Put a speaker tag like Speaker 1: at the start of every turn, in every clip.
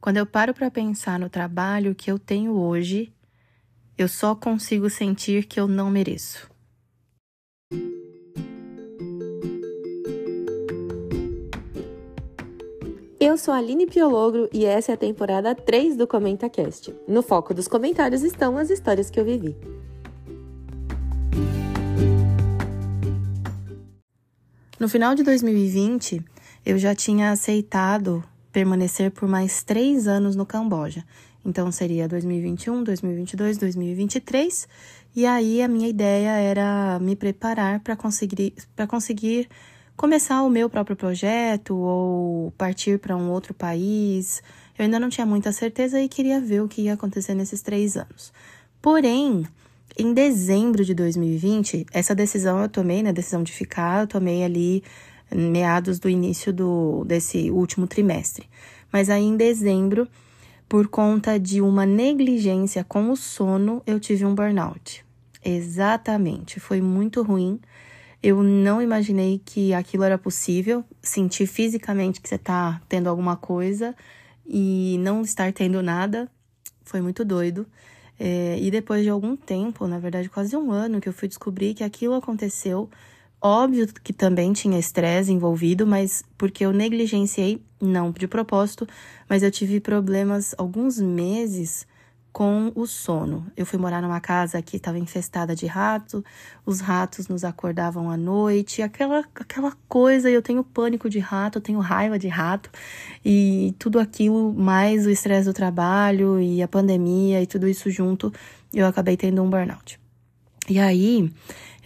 Speaker 1: Quando eu paro para pensar no trabalho que eu tenho hoje, eu só consigo sentir que eu não mereço.
Speaker 2: Eu sou a Aline Piologro e essa é a temporada 3 do ComentaCast. No foco dos comentários estão as histórias que eu vivi.
Speaker 1: No final de 2020, eu já tinha aceitado permanecer por mais três anos no Camboja. Então seria 2021, 2022, 2023. E aí a minha ideia era me preparar para conseguir, para conseguir começar o meu próprio projeto ou partir para um outro país. Eu ainda não tinha muita certeza e queria ver o que ia acontecer nesses três anos. Porém, em dezembro de 2020, essa decisão eu tomei, né? Decisão de ficar, eu tomei ali meados do início do, desse último trimestre. Mas aí em dezembro, por conta de uma negligência com o sono, eu tive um burnout. Exatamente, foi muito ruim. Eu não imaginei que aquilo era possível, sentir fisicamente que você tá tendo alguma coisa e não estar tendo nada. Foi muito doido. É, e depois de algum tempo, na verdade quase um ano, que eu fui descobrir que aquilo aconteceu. Óbvio que também tinha estresse envolvido, mas porque eu negligenciei, não de propósito, mas eu tive problemas alguns meses com o sono. Eu fui morar numa casa que estava infestada de rato, os ratos nos acordavam à noite, aquela, aquela coisa, eu tenho pânico de rato, eu tenho raiva de rato, e tudo aquilo, mais o estresse do trabalho e a pandemia e tudo isso junto, eu acabei tendo um burnout. E aí,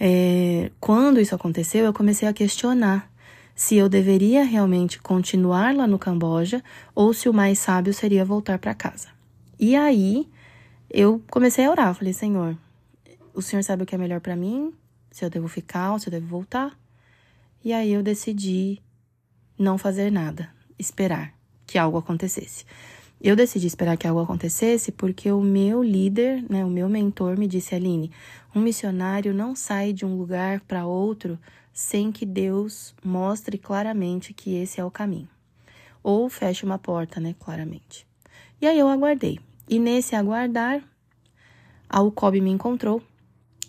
Speaker 1: é, quando isso aconteceu, eu comecei a questionar se eu deveria realmente continuar lá no Camboja ou se o mais sábio seria voltar para casa. E aí, eu comecei a orar. Falei, Senhor, o Senhor sabe o que é melhor para mim, se eu devo ficar ou se eu devo voltar. E aí eu decidi não fazer nada, esperar que algo acontecesse. Eu decidi esperar que algo acontecesse porque o meu líder, né, o meu mentor me disse, Aline, um missionário não sai de um lugar para outro sem que Deus mostre claramente que esse é o caminho. Ou feche uma porta, né, claramente. E aí eu aguardei. E nesse aguardar, a UCOB me encontrou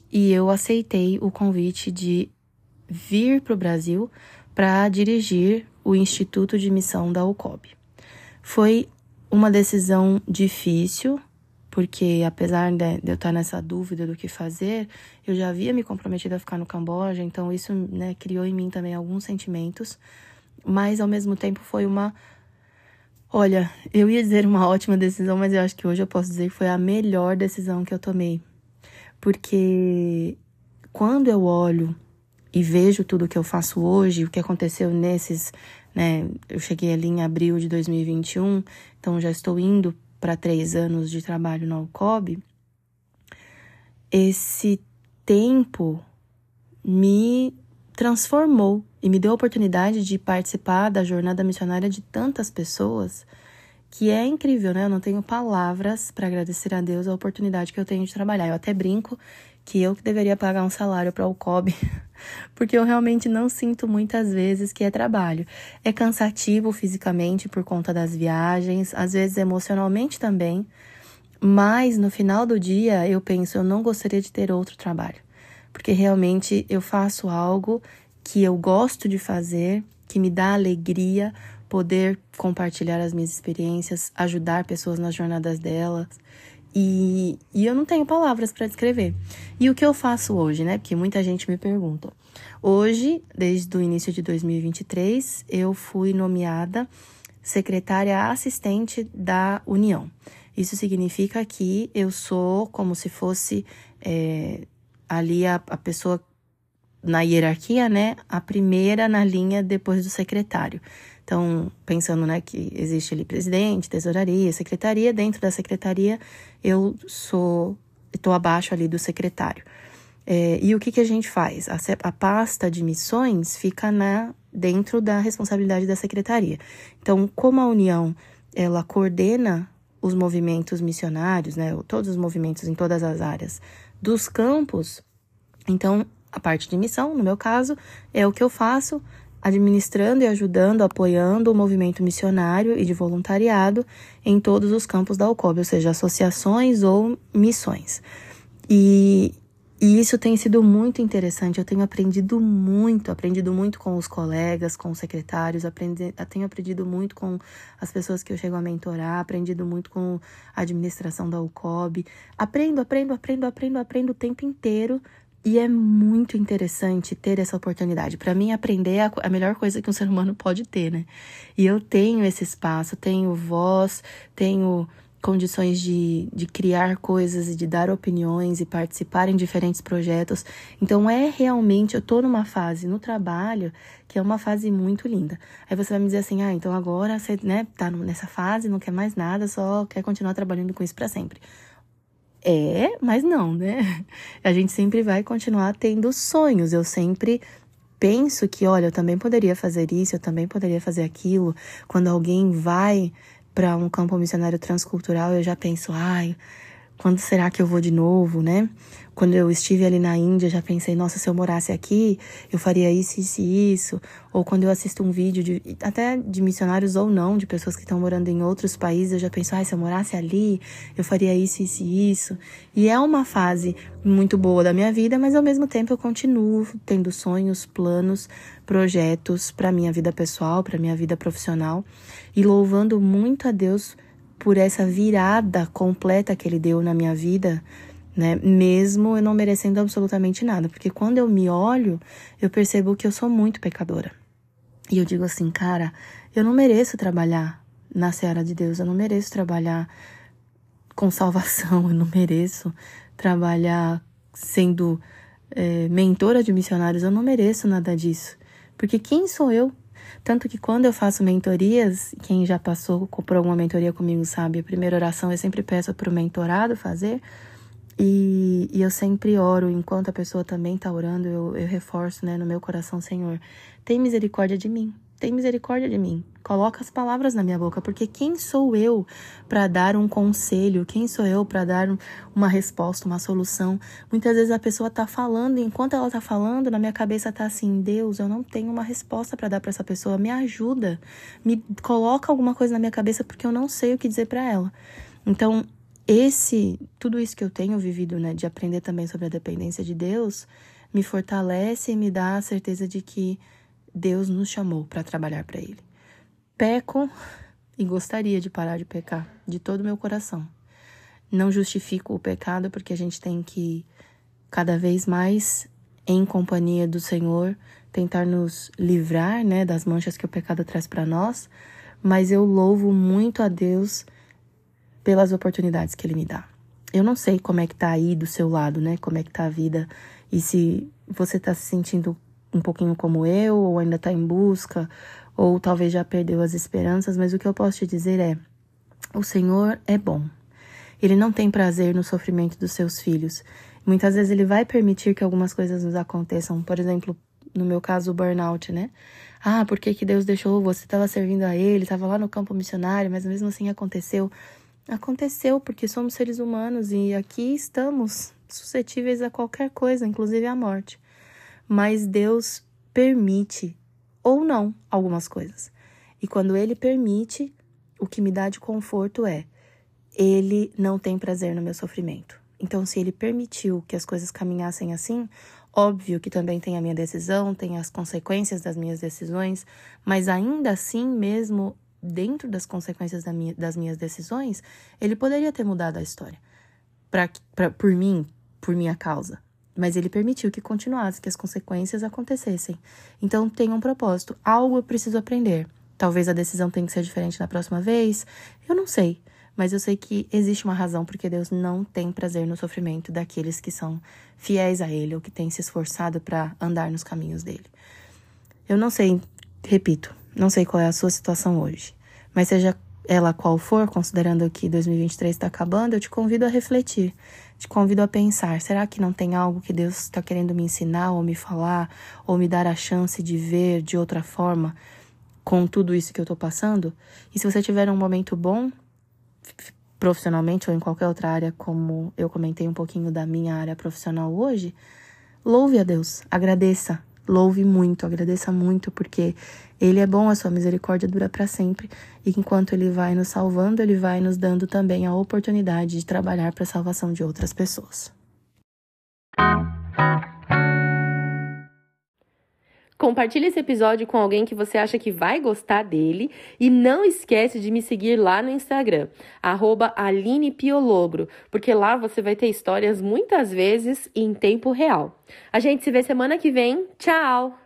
Speaker 1: e eu aceitei o convite de vir para o Brasil para dirigir o Instituto de Missão da UCOB. Foi uma decisão difícil, porque apesar de, eu estar nessa dúvida do que fazer, eu já havia me comprometido a ficar no Camboja, então isso né, criou em mim também alguns sentimentos, mas ao mesmo tempo foi uma Olha, eu ia dizer uma ótima decisão, mas eu acho que hoje eu posso dizer que foi a melhor decisão que eu tomei. Porque quando eu olho e vejo tudo que eu faço hoje, o que aconteceu nesses, né? Eu cheguei ali em abril de 2021, então já estou indo para três anos de trabalho na UCOB. Esse tempo me transformou e me deu a oportunidade de participar da jornada missionária de tantas pessoas que é incrível, né? Eu não tenho palavras para agradecer a Deus a oportunidade que eu tenho de trabalhar. Eu até brinco que eu que deveria pagar um salário para o COB, porque eu realmente não sinto muitas vezes que é trabalho. É cansativo fisicamente por conta das viagens, às vezes emocionalmente também, mas no final do dia eu penso, eu não gostaria de ter outro trabalho porque realmente eu faço algo que eu gosto de fazer, que me dá alegria poder compartilhar as minhas experiências, ajudar pessoas nas jornadas delas. E, e eu não tenho palavras para descrever. E o que eu faço hoje, né? Porque muita gente me pergunta. Hoje, desde o início de 2023, eu fui nomeada secretária assistente da União. Isso significa que eu sou como se fosse é, ali a, a pessoa na hierarquia, né, a primeira na linha depois do secretário. Então, pensando, né, que existe ali presidente, tesouraria, secretaria, dentro da secretaria eu sou, estou abaixo ali do secretário. É, e o que, que a gente faz? A, a pasta de missões fica na dentro da responsabilidade da secretaria. Então, como a União ela coordena os movimentos missionários, né, todos os movimentos em todas as áreas dos campos. Então, a parte de missão, no meu caso, é o que eu faço administrando e ajudando, apoiando o movimento missionário e de voluntariado em todos os campos da UCOB, ou seja, associações ou missões. E, e isso tem sido muito interessante. Eu tenho aprendido muito, aprendido muito com os colegas, com os secretários, aprendi, tenho aprendido muito com as pessoas que eu chego a mentorar, aprendido muito com a administração da UCOB. Aprendo, aprendo, aprendo, aprendo, aprendo o tempo inteiro. E é muito interessante ter essa oportunidade. Para mim, aprender é a melhor coisa que um ser humano pode ter, né? E eu tenho esse espaço, tenho voz, tenho condições de, de criar coisas e de dar opiniões e participar em diferentes projetos. Então é realmente, eu tô numa fase no trabalho que é uma fase muito linda. Aí você vai me dizer assim: "Ah, então agora você, né, tá nessa fase, não quer mais nada, só quer continuar trabalhando com isso para sempre". É, mas não, né? A gente sempre vai continuar tendo sonhos. Eu sempre penso que, olha, eu também poderia fazer isso, eu também poderia fazer aquilo. Quando alguém vai para um campo missionário transcultural, eu já penso, ai, quando será que eu vou de novo, né? Quando eu estive ali na Índia, já pensei, nossa, se eu morasse aqui, eu faria isso, isso e isso. Ou quando eu assisto um vídeo, de, até de missionários ou não, de pessoas que estão morando em outros países, eu já penso, ai, se eu morasse ali, eu faria isso, isso e isso. E é uma fase muito boa da minha vida, mas ao mesmo tempo eu continuo tendo sonhos, planos, projetos para minha vida pessoal, para minha vida profissional e louvando muito a Deus por essa virada completa que ele deu na minha vida, né? Mesmo eu não merecendo absolutamente nada, porque quando eu me olho, eu percebo que eu sou muito pecadora. E eu digo assim, cara, eu não mereço trabalhar na seara de Deus, eu não mereço trabalhar com salvação, eu não mereço trabalhar sendo é, mentora de missionários, eu não mereço nada disso. Porque quem sou eu tanto que quando eu faço mentorias, quem já passou por alguma mentoria comigo sabe, a primeira oração eu sempre peço para o mentorado fazer. E, e, eu sempre oro, enquanto a pessoa também está orando, eu, eu reforço né, no meu coração, Senhor, tem misericórdia de mim tem misericórdia de mim. Coloca as palavras na minha boca, porque quem sou eu para dar um conselho? Quem sou eu para dar uma resposta, uma solução? Muitas vezes a pessoa está falando, e enquanto ela está falando, na minha cabeça está assim: Deus, eu não tenho uma resposta para dar para essa pessoa. Me ajuda, me coloca alguma coisa na minha cabeça, porque eu não sei o que dizer para ela. Então, esse, tudo isso que eu tenho vivido, né, de aprender também sobre a dependência de Deus, me fortalece e me dá a certeza de que Deus nos chamou para trabalhar para Ele. Peco e gostaria de parar de pecar de todo o meu coração. Não justifico o pecado porque a gente tem que cada vez mais em companhia do Senhor tentar nos livrar, né, das manchas que o pecado traz para nós, mas eu louvo muito a Deus pelas oportunidades que ele me dá. Eu não sei como é que tá aí do seu lado, né? Como é que tá a vida e se você tá se sentindo um pouquinho como eu, ou ainda está em busca, ou talvez já perdeu as esperanças, mas o que eu posso te dizer é: o Senhor é bom. Ele não tem prazer no sofrimento dos seus filhos. Muitas vezes ele vai permitir que algumas coisas nos aconteçam. Por exemplo, no meu caso, o burnout, né? Ah, por que, que Deus deixou? Você estava servindo a Ele, estava lá no campo missionário, mas mesmo assim aconteceu. Aconteceu porque somos seres humanos e aqui estamos suscetíveis a qualquer coisa, inclusive a morte mas Deus permite ou não algumas coisas. E quando ele permite, o que me dá de conforto é ele não tem prazer no meu sofrimento. Então, se ele permitiu que as coisas caminhassem assim, óbvio que também tem a minha decisão, tem as consequências das minhas decisões, mas ainda assim, mesmo dentro das consequências da minha, das minhas decisões, ele poderia ter mudado a história. Pra, pra, por mim, por minha causa mas ele permitiu que continuasse, que as consequências acontecessem. Então tem um propósito. Algo eu preciso aprender. Talvez a decisão tenha que ser diferente na próxima vez. Eu não sei. Mas eu sei que existe uma razão porque Deus não tem prazer no sofrimento daqueles que são fiéis a Ele ou que têm se esforçado para andar nos caminhos dele. Eu não sei, repito, não sei qual é a sua situação hoje, mas seja ela qual for, considerando que 2023 está acabando, eu te convido a refletir, te convido a pensar: será que não tem algo que Deus está querendo me ensinar, ou me falar, ou me dar a chance de ver de outra forma com tudo isso que eu estou passando? E se você tiver um momento bom, profissionalmente ou em qualquer outra área, como eu comentei um pouquinho da minha área profissional hoje, louve a Deus, agradeça, louve muito, agradeça muito, porque ele é bom, a sua misericórdia dura para sempre, e enquanto ele vai nos salvando, ele vai nos dando também a oportunidade de trabalhar para a salvação de outras pessoas.
Speaker 2: Compartilhe esse episódio com alguém que você acha que vai gostar dele e não esquece de me seguir lá no Instagram, @alinepiologro, porque lá você vai ter histórias muitas vezes em tempo real. A gente se vê semana que vem. Tchau!